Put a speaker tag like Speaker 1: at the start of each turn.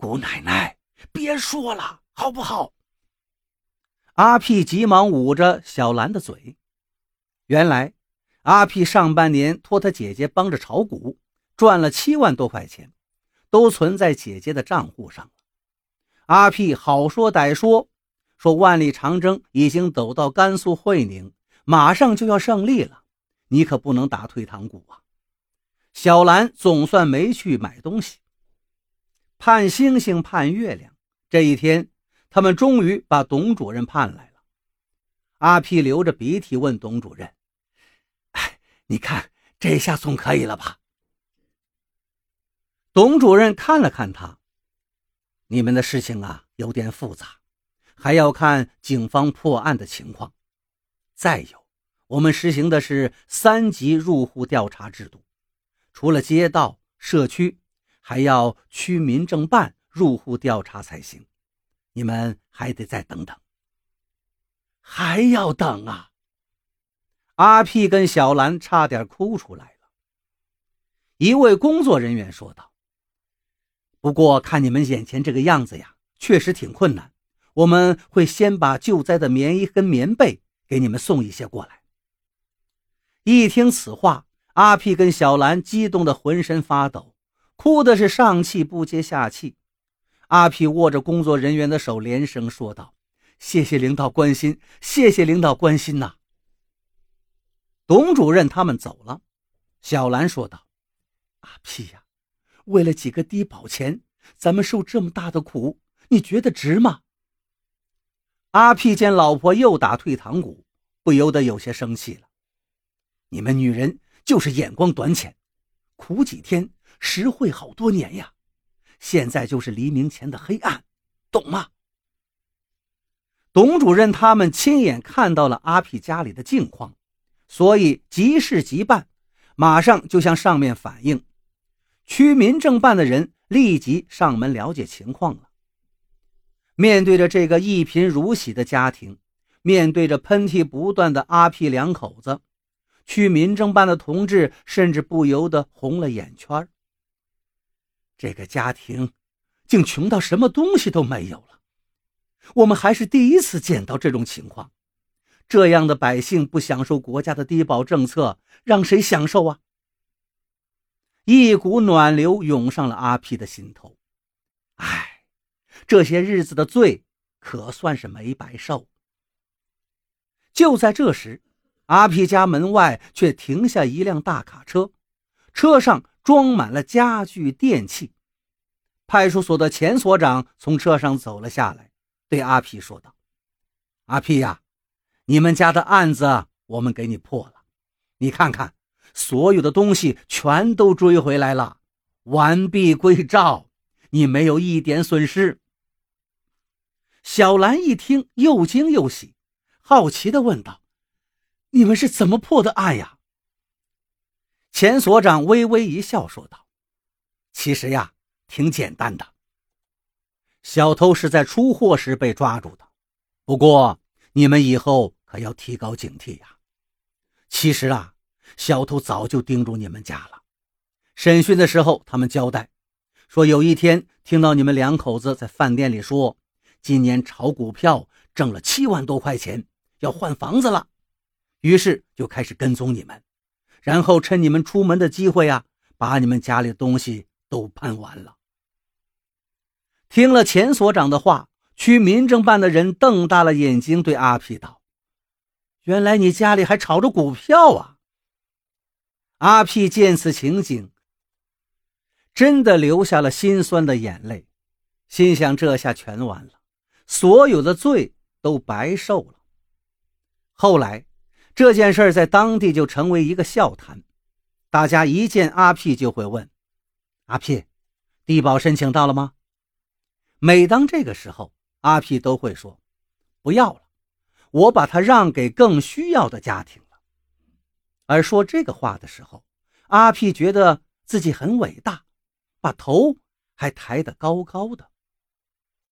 Speaker 1: 姑奶奶，别说了，好不好？阿屁急忙捂着小兰的嘴。原来，阿屁上半年托他姐姐帮着炒股，赚了七万多块钱，都存在姐姐的账户上了。阿屁好说歹说，说万里长征已经走到甘肃会宁，马上就要胜利了，你可不能打退堂鼓啊！小兰总算没去买东西。盼星星盼月亮，这一天，他们终于把董主任盼来了。阿屁流着鼻涕问董主任：“哎，你看这下总可以了吧？”董主任看了看他。你们的事情啊有点复杂，还要看警方破案的情况。再有，我们实行的是三级入户调查制度，除了街道、社区，还要区民政办入户调查才行。你们还得再等等。还要等啊！阿屁跟小兰差点哭出来了。一位工作人员说道。不过看你们眼前这个样子呀，确实挺困难。我们会先把救灾的棉衣跟棉被给你们送一些过来。一听此话，阿屁跟小兰激动的浑身发抖，哭的是上气不接下气。阿屁握着工作人员的手，连声说道：“谢谢领导关心，谢谢领导关心呐。”董主任他们走了，小兰说道：“阿屁呀。”为了几个低保钱，咱们受这么大的苦，你觉得值吗？阿屁见老婆又打退堂鼓，不由得有些生气了。你们女人就是眼光短浅，苦几天，实惠好多年呀。现在就是黎明前的黑暗，懂吗？董主任他们亲眼看到了阿屁家里的境况，所以急事急办，马上就向上面反映。区民政办的人立即上门了解情况了。面对着这个一贫如洗的家庭，面对着喷嚏不断的阿屁两口子，区民政办的同志甚至不由得红了眼圈。这个家庭竟穷到什么东西都没有了，我们还是第一次见到这种情况。这样的百姓不享受国家的低保政策，让谁享受啊？一股暖流涌上了阿皮的心头，唉，这些日子的罪可算是没白受。就在这时，阿皮家门外却停下一辆大卡车，车上装满了家具电器。派出所的钱所长从车上走了下来，对阿皮说道：“阿皮呀，你们家的案子我们给你破了，你看看。”所有的东西全都追回来了，完璧归赵，你没有一点损失。小兰一听，又惊又喜，好奇的问道：“你们是怎么破的案呀？”钱所长微微一笑，说道：“其实呀，挺简单的。小偷是在出货时被抓住的，不过你们以后可要提高警惕呀。其实啊。”小偷早就盯住你们家了。审讯的时候，他们交代说，有一天听到你们两口子在饭店里说，今年炒股票挣了七万多块钱，要换房子了，于是就开始跟踪你们，然后趁你们出门的机会啊，把你们家里东西都搬完了。听了钱所长的话，区民政办的人瞪大了眼睛，对阿皮道：“原来你家里还炒着股票啊！”阿屁见此情景，真的流下了心酸的眼泪，心想：这下全完了，所有的罪都白受了。后来，这件事在当地就成为一个笑谈，大家一见阿屁就会问：“阿屁，低保申请到了吗？”每当这个时候，阿屁都会说：“不要了，我把它让给更需要的家庭了。”而说这个话的时候，阿屁觉得自己很伟大，把头还抬得高高的。